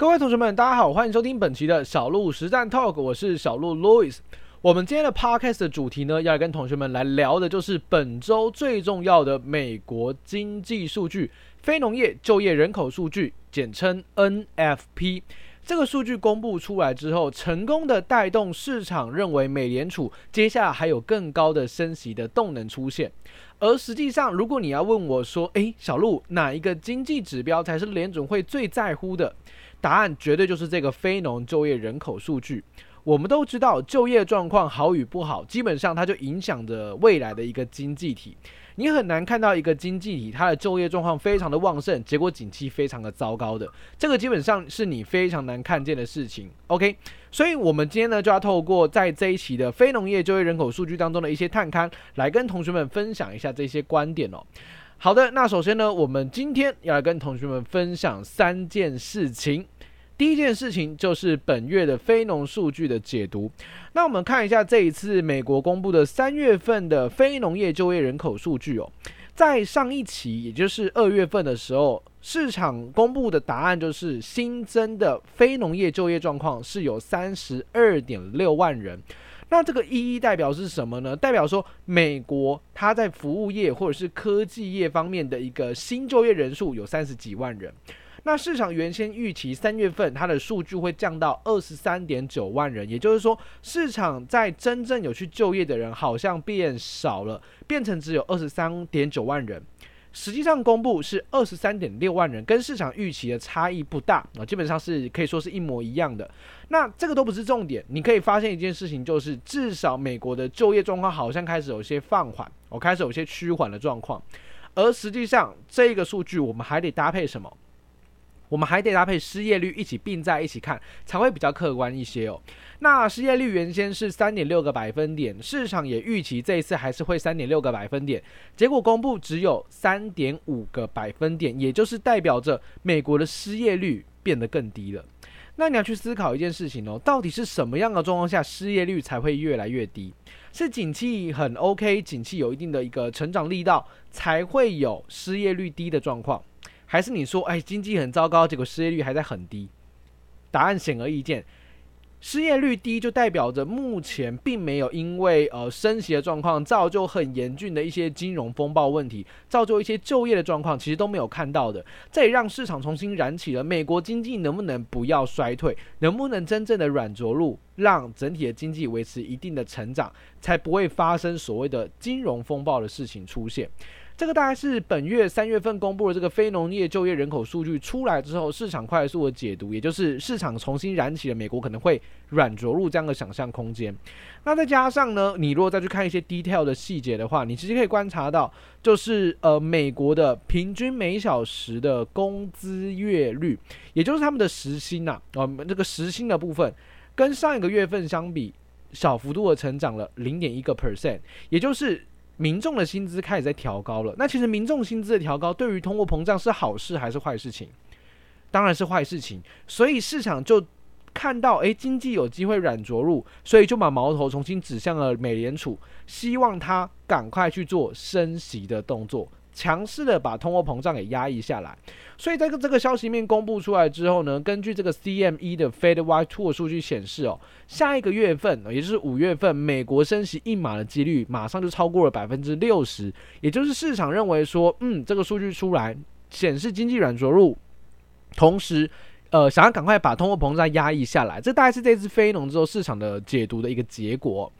各位同学们，大家好，欢迎收听本期的小鹿实战 Talk，我是小鹿 Louis。我们今天的 Podcast 的主题呢，要跟同学们来聊的就是本周最重要的美国经济数据——非农业就业人口数据，简称 NFP。这个数据公布出来之后，成功的带动市场认为美联储接下来还有更高的升息的动能出现。而实际上，如果你要问我说，诶，小鹿，哪一个经济指标才是联准会最在乎的？答案绝对就是这个非农就业人口数据。我们都知道，就业状况好与不好，基本上它就影响着未来的一个经济体。你很难看到一个经济体它的就业状况非常的旺盛，结果景气非常的糟糕的。这个基本上是你非常难看见的事情。OK，所以我们今天呢就要透过在这一期的非农业就业人口数据当中的一些探勘，来跟同学们分享一下这些观点哦。好的，那首先呢，我们今天要来跟同学们分享三件事情。第一件事情就是本月的非农数据的解读。那我们看一下这一次美国公布的三月份的非农业就业人口数据哦。在上一期，也就是二月份的时候，市场公布的答案就是新增的非农业就业状况是有三十二点六万人。那这个意义代表是什么呢？代表说美国它在服务业或者是科技业方面的一个新就业人数有三十几万人。那市场原先预期三月份它的数据会降到二十三点九万人，也就是说市场在真正有去就业的人好像变少了，变成只有二十三点九万人。实际上公布是二十三点六万人，跟市场预期的差异不大啊，基本上是可以说是一模一样的。那这个都不是重点，你可以发现一件事情，就是至少美国的就业状况好像开始有些放缓，我开始有些趋缓的状况。而实际上这个数据我们还得搭配什么？我们还得搭配失业率一起并在一起看，才会比较客观一些哦。那失业率原先是三点六个百分点，市场也预期这一次还是会三点六个百分点，结果公布只有三点五个百分点，也就是代表着美国的失业率变得更低了。那你要去思考一件事情哦，到底是什么样的状况下失业率才会越来越低？是景气很 OK，景气有一定的一个成长力道，才会有失业率低的状况？还是你说，哎，经济很糟糕，结果失业率还在很低？答案显而易见，失业率低就代表着目前并没有因为呃升息的状况造就很严峻的一些金融风暴问题，造就一些就业的状况，其实都没有看到的。这也让市场重新燃起了美国经济能不能不要衰退，能不能真正的软着陆，让整体的经济维持一定的成长，才不会发生所谓的金融风暴的事情出现。这个大概是本月三月份公布的这个非农业就业人口数据出来之后，市场快速的解读，也就是市场重新燃起了美国可能会软着陆这样的想象空间。那再加上呢，你如果再去看一些 detail 的细节的话，你其实可以观察到，就是呃美国的平均每小时的工资月率，也就是他们的时薪呐，啊，这个时薪的部分，跟上一个月份相比，小幅度的成长了零点一个 percent，也就是。民众的薪资开始在调高了，那其实民众薪资的调高对于通货膨胀是好事还是坏事情？当然是坏事情，所以市场就看到，诶，经济有机会软着陆，所以就把矛头重新指向了美联储，希望他赶快去做升息的动作。强势的把通货膨胀给压抑下来，所以在这个消息面公布出来之后呢，根据这个 CME 的 Fed Watch 数据显示哦，下一个月份，也就是五月份，美国升息一码的几率马上就超过了百分之六十，也就是市场认为说，嗯，这个数据出来显示经济软着陆，同时，呃，想要赶快把通货膨胀压抑下来，这大概是这次非农之后市场的解读的一个结果。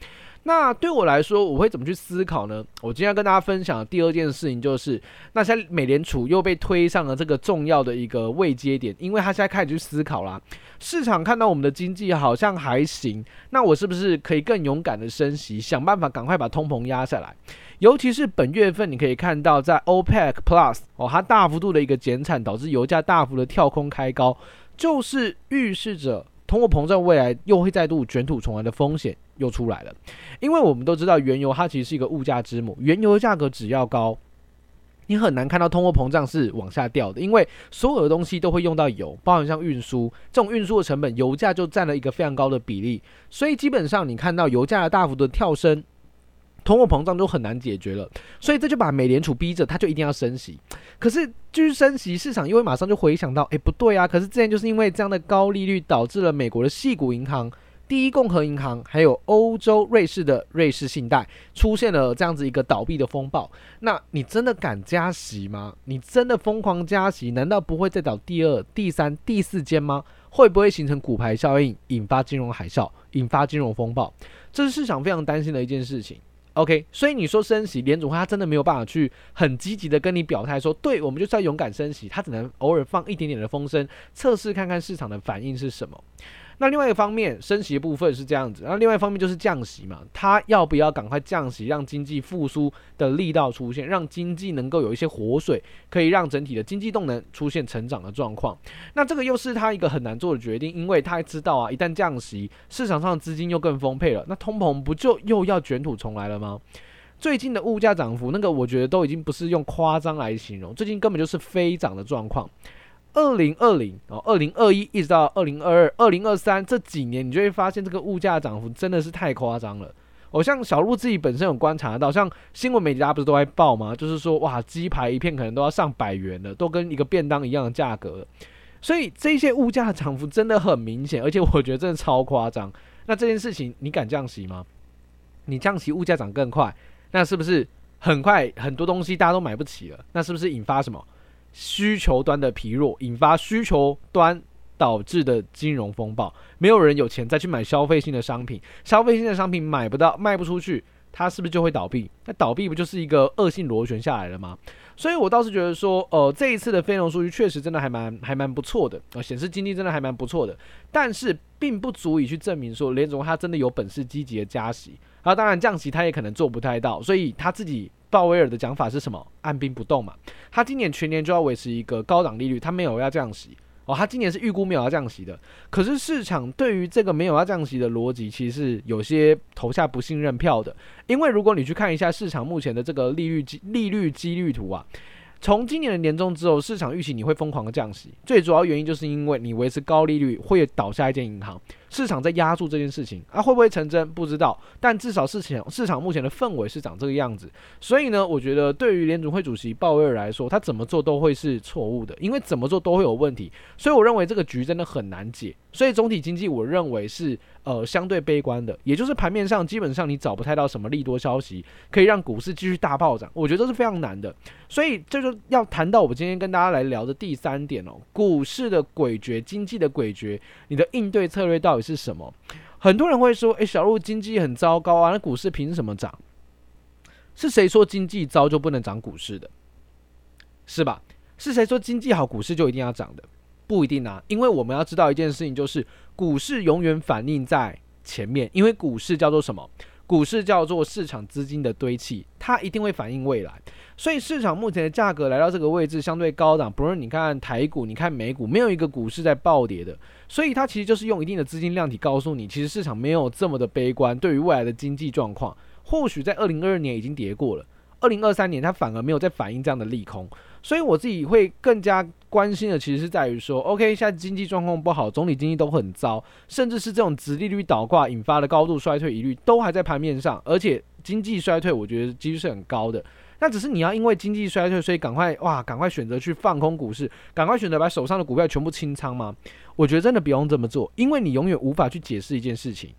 那对我来说，我会怎么去思考呢？我今天要跟大家分享的第二件事情就是，那现在美联储又被推上了这个重要的一个位阶点，因为他现在开始去思考啦。市场看到我们的经济好像还行，那我是不是可以更勇敢的升息，想办法赶快把通膨压下来？尤其是本月份，你可以看到在 OPEC Plus 哦，它大幅度的一个减产，导致油价大幅的跳空开高，就是预示着。通货膨胀未来又会再度卷土重来的风险又出来了，因为我们都知道原油它其实是一个物价之母，原油的价格只要高，你很难看到通货膨胀是往下掉的，因为所有的东西都会用到油，包含像运输这种运输的成本，油价就占了一个非常高的比例，所以基本上你看到油价的大幅度跳升，通货膨胀就很难解决了，所以这就把美联储逼着，他就一定要升息。可是继续升息，市场又会马上就回想到，哎，不对啊！可是之前就是因为这样的高利率，导致了美国的细谷银行、第一共和银行，还有欧洲瑞士的瑞士信贷出现了这样子一个倒闭的风暴。那你真的敢加息吗？你真的疯狂加息，难道不会再倒第二、第三、第四间吗？会不会形成骨牌效应，引发金融海啸，引发金融风暴？这是市场非常担心的一件事情。OK，所以你说升息，联总会他真的没有办法去很积极的跟你表态说，对，我们就是要勇敢升息，他只能偶尔放一点点的风声，测试看看市场的反应是什么。那另外一方面，升息的部分是这样子，然后另外一方面就是降息嘛，它要不要赶快降息，让经济复苏的力道出现，让经济能够有一些活水，可以让整体的经济动能出现成长的状况。那这个又是他一个很难做的决定，因为他知道啊，一旦降息，市场上资金又更丰沛了，那通膨不就又要卷土重来了吗？最近的物价涨幅，那个我觉得都已经不是用夸张来形容，最近根本就是飞涨的状况。二零二零哦，二零二一一直到二零二二、二零二三这几年，你就会发现这个物价涨幅真的是太夸张了。我、哦、像小鹿自己本身有观察到，像新闻媒体大家不是都在报吗？就是说哇，鸡排一片可能都要上百元了，都跟一个便当一样的价格。所以这些物价涨幅真的很明显，而且我觉得真的超夸张。那这件事情你敢降息吗？你降息，物价涨更快，那是不是很快很多东西大家都买不起了？那是不是引发什么？需求端的疲弱，引发需求端导致的金融风暴，没有人有钱再去买消费性的商品，消费性的商品买不到，卖不出去，它是不是就会倒闭？那倒闭不就是一个恶性螺旋下来了吗？所以我倒是觉得说，呃，这一次的非农数据确实真的还蛮还蛮不错的，呃，显示经济真的还蛮不错的，但是并不足以去证明说联总他真的有本事积极的加息，然后当然降息他也可能做不太到，所以他自己。鲍威尔的讲法是什么？按兵不动嘛。他今年全年就要维持一个高档利率，他没有要降息哦。他今年是预估没有要降息的。可是市场对于这个没有要降息的逻辑，其实是有些投下不信任票的。因为如果你去看一下市场目前的这个利率利率几率图啊。从今年的年终之后，市场预期你会疯狂的降息，最主要原因就是因为你维持高利率会倒下一间银行，市场在压住这件事情。啊，会不会成真？不知道，但至少市场市场目前的氛围是长这个样子，所以呢，我觉得对于联总会主席鲍威尔来说，他怎么做都会是错误的，因为怎么做都会有问题，所以我认为这个局真的很难解，所以总体经济我认为是。呃，相对悲观的，也就是盘面上基本上你找不太到什么利多消息可以让股市继续大暴涨，我觉得这是非常难的。所以这就要谈到我们今天跟大家来聊的第三点哦，股市的诡谲，经济的诡谲，你的应对策略到底是什么？很多人会说，诶，小鹿经济很糟糕啊，那股市凭什么涨？是谁说经济糟就不能涨股市的？是吧？是谁说经济好股市就一定要涨的？不一定啊，因为我们要知道一件事情，就是股市永远反映在前面，因为股市叫做什么？股市叫做市场资金的堆砌，它一定会反映未来。所以市场目前的价格来到这个位置相对高档，不论你看台股，你看美股，没有一个股市在暴跌的，所以它其实就是用一定的资金量体告诉你，其实市场没有这么的悲观，对于未来的经济状况，或许在二零二二年已经跌过了，二零二三年它反而没有在反映这样的利空。所以我自己会更加关心的，其实是在于说，OK，现在经济状况不好，总体经济都很糟，甚至是这种直利率倒挂引发的高度衰退疑虑都还在盘面上，而且经济衰退，我觉得几率是很高的。那只是你要因为经济衰退，所以赶快哇，赶快选择去放空股市，赶快选择把手上的股票全部清仓吗？我觉得真的不用这么做，因为你永远无法去解释一件事情，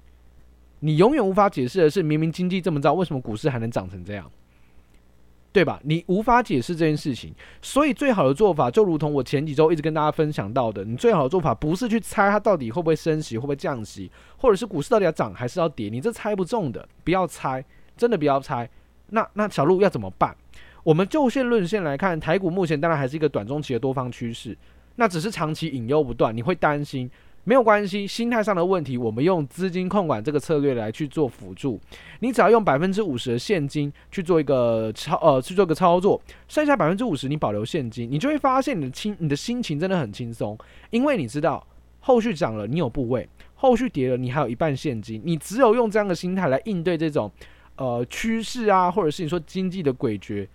你永远无法解释的是，明明经济这么糟，为什么股市还能涨成这样？对吧？你无法解释这件事情，所以最好的做法就如同我前几周一直跟大家分享到的，你最好的做法不是去猜它到底会不会升息，会不会降息，或者是股市到底要涨还是要跌，你这猜不中的，不要猜，真的不要猜。那那小鹿要怎么办？我们就线论线来看，台股目前当然还是一个短中期的多方趋势，那只是长期隐忧不断，你会担心。没有关系，心态上的问题，我们用资金控管这个策略来去做辅助。你只要用百分之五十的现金去做一个操呃去做个操作，剩下百分之五十你保留现金，你就会发现你的轻你的心情真的很轻松，因为你知道后续涨了你有部位，后续跌了你还有一半现金，你只有用这样的心态来应对这种呃趋势啊，或者是你说经济的诡谲，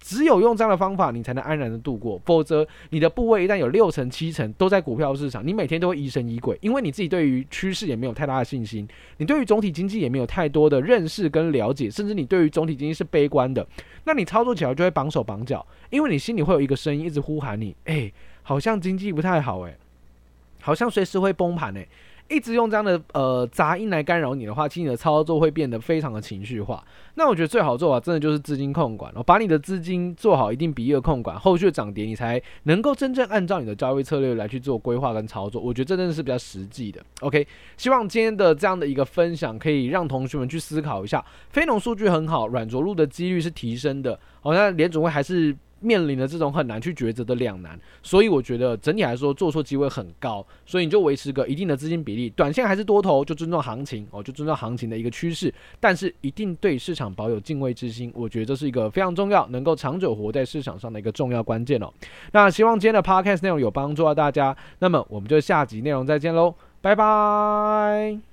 只有用这样的方法，你才能安然的度过。否则，你的部位一旦有六成、七成都在股票市场，你每天都会疑神疑鬼，因为你自己对于趋势也没有太大的信心，你对于总体经济也没有太多的认识跟了解，甚至你对于总体经济是悲观的，那你操作起来就会绑手绑脚，因为你心里会有一个声音一直呼喊你，哎，好像经济不太好，哎，好像随时会崩盘，哎。一直用这样的呃杂音来干扰你的话，其实你的操作会变得非常的情绪化。那我觉得最好做法真的就是资金控管，把你的资金做好一定比例的控管，后续的涨跌你才能够真正按照你的交易策略来去做规划跟操作。我觉得这真的是比较实际的。OK，希望今天的这样的一个分享可以让同学们去思考一下，非农数据很好，软着陆的几率是提升的。好像联总会还是。面临了这种很难去抉择的两难，所以我觉得整体来说做错机会很高，所以你就维持个一定的资金比例，短线还是多头就尊重行情哦，就尊重行情的一个趋势，但是一定对市场保有敬畏之心，我觉得这是一个非常重要，能够长久活在市场上的一个重要关键哦。那希望今天的 podcast 内容有帮助到大家，那么我们就下集内容再见喽，拜拜。